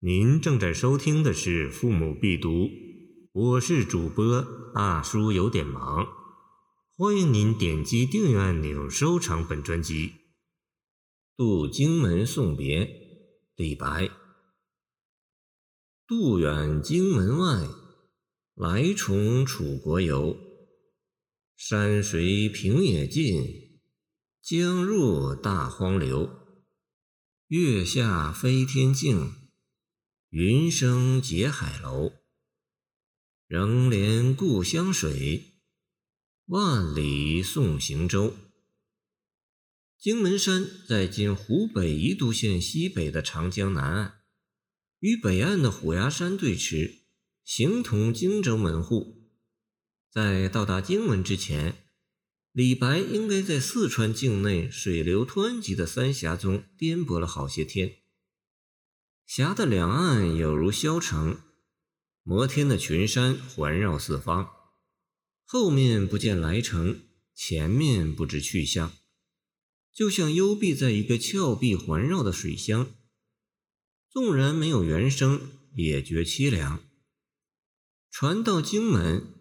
您正在收听的是《父母必读》，我是主播大叔，有点忙。欢迎您点击订阅按钮，收藏本专辑。《渡荆门送别》李白。渡远荆门外，来从楚国游。山水平野尽，江入大荒流。月下飞天镜。云生结海楼，仍怜故乡水，万里送行舟。荆门山在今湖北宜都县西北的长江南岸，与北岸的虎牙山对峙，形同荆州门户。在到达荆门之前，李白应该在四川境内水流湍急的三峡中颠簸了好些天。峡的两岸有如霄城，摩天的群山环绕四方，后面不见来程，前面不知去向，就像幽闭在一个峭壁环绕的水乡。纵然没有原声，也觉凄凉。船到荆门，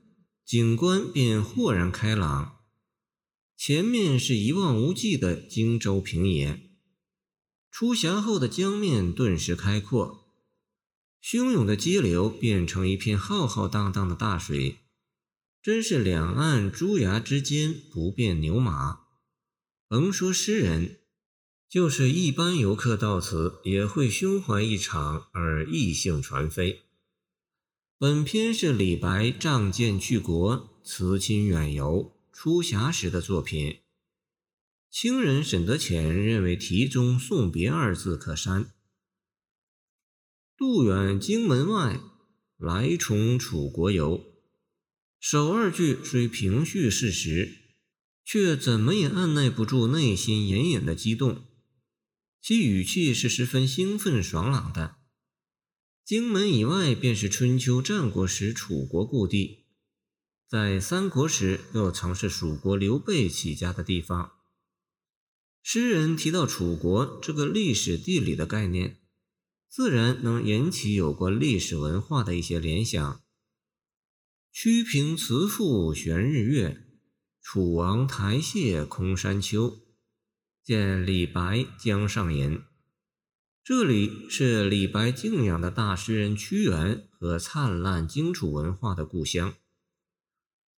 景观便豁然开朗，前面是一望无际的荆州平野。出峡后的江面顿时开阔，汹涌的激流变成一片浩浩荡荡的大水，真是两岸朱崖之间不变牛马。甭说诗人，就是一般游客到此也会胸怀一场而意兴传飞。本篇是李白仗剑去国、辞亲远游、出峡时的作品。清人沈德潜认为题中“送别”二字可删。渡远荆门外，来从楚国游。首二句虽平叙事实，却怎么也按捺不住内心隐隐的激动，其语气是十分兴奋爽朗的。荆门以外，便是春秋战国时楚国故地，在三国时又曾是蜀国刘备起家的地方。诗人提到楚国这个历史地理的概念，自然能引起有关历史文化的一些联想。曲屏慈赋悬日月，楚王台榭空山丘。见李白《江上吟》，这里是李白敬仰的大诗人屈原和灿烂荆楚文化的故乡。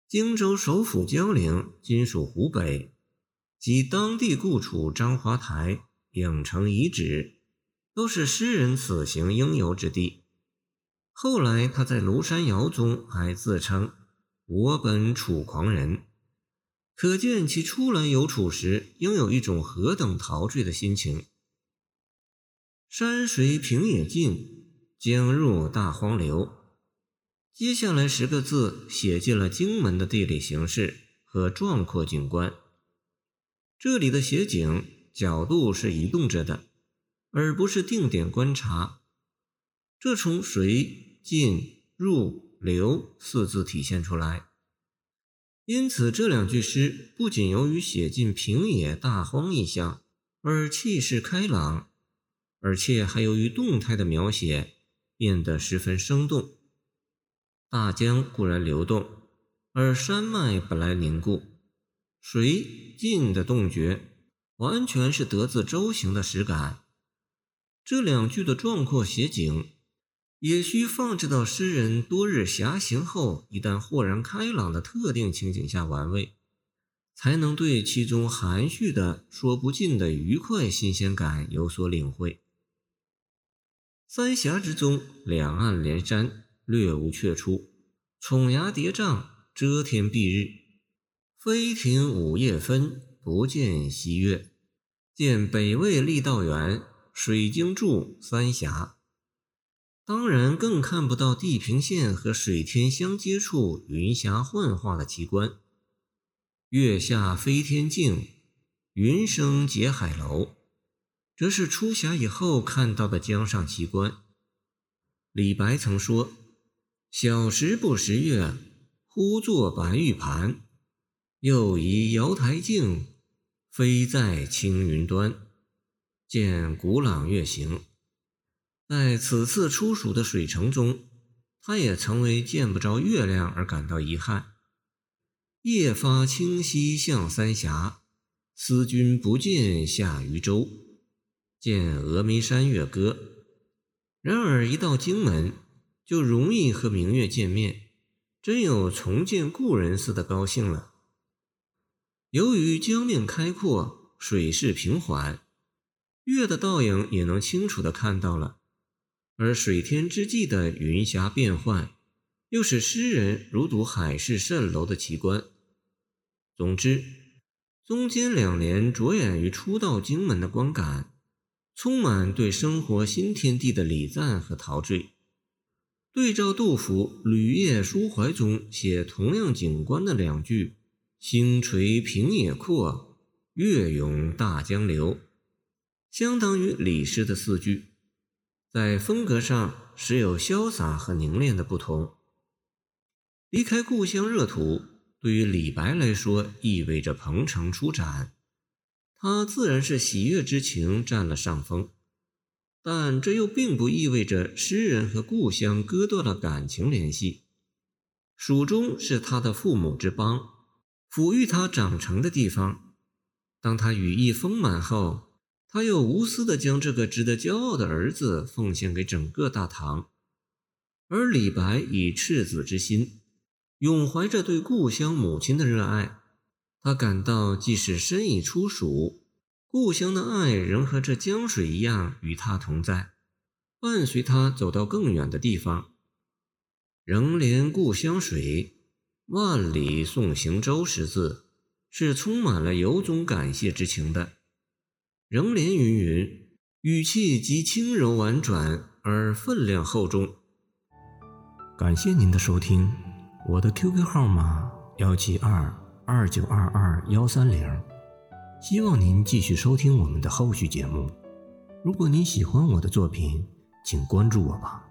荆州首府江陵，今属湖北。及当地故处张华台、影城遗址，都是诗人此行应游之地。后来他在《庐山谣》中还自称“我本楚狂人”，可见其初来游楚时应有一种何等陶醉的心情。山水平野尽，江入大荒流。接下来十个字写尽了荆门的地理形势和壮阔景观。这里的写景角度是移动着的，而不是定点观察，这从“水”“进”“入”“流”四字体现出来。因此，这两句诗不仅由于写进平野大荒意象而气势开朗，而且还由于动态的描写变得十分生动。大江固然流动，而山脉本来凝固。水进的洞觉，完全是得自舟行的实感。这两句的壮阔写景，也需放置到诗人多日遐行后，一旦豁然开朗的特定情景下玩味，才能对其中含蓄的说不尽的愉快新鲜感有所领会。三峡之中，两岸连山，略无阙出，重崖叠嶂，遮天蔽日。飞亭午夜分，不见西月。见北魏郦道元，水经注三峡。当然，更看不到地平线和水天相接处云霞幻化的奇观。月下飞天镜，云生结海楼，这是出峡以后看到的江上奇观。李白曾说：“小时不识月，呼作白玉盘。”又疑瑶台镜，飞在青云端。见古朗月行。在此次出蜀的水城中，他也曾为见不着月亮而感到遗憾。夜发清溪向三峡，思君不见下渝州。见峨眉山月歌。然而一到荆门，就容易和明月见面，真有重见故人似的高兴了。由于江面开阔，水势平缓，月的倒影也能清楚地看到了。而水天之际的云霞变幻，又使诗人如睹海市蜃楼的奇观。总之，中间两联着眼于初到荆门的观感，充满对生活新天地的礼赞和陶醉。对照杜甫《旅夜抒怀》中写同样景观的两句“星垂平野阔，月涌大江流”，相当于李诗的四句。在风格上时有潇洒和凝练的不同。离开故乡热土，对于李白来说意味着鹏程出展，他自然是喜悦之情占了上风。但这又并不意味着诗人和故乡割断了感情联系。蜀中是他的父母之邦，抚育他长成的地方。当他羽翼丰满后，他又无私地将这个值得骄傲的儿子奉献给整个大唐，而李白以赤子之心，永怀着对故乡母亲的热爱。他感到，即使身已出蜀，故乡的爱仍和这江水一样与他同在，伴随他走到更远的地方。仍怜故乡水，万里送行舟。十字是充满了由衷感谢之情的。仍怜云云，语气极轻柔婉转，而分量厚重。感谢您的收听，我的 QQ 号码幺七二二九二二幺三零，希望您继续收听我们的后续节目。如果您喜欢我的作品，请关注我吧。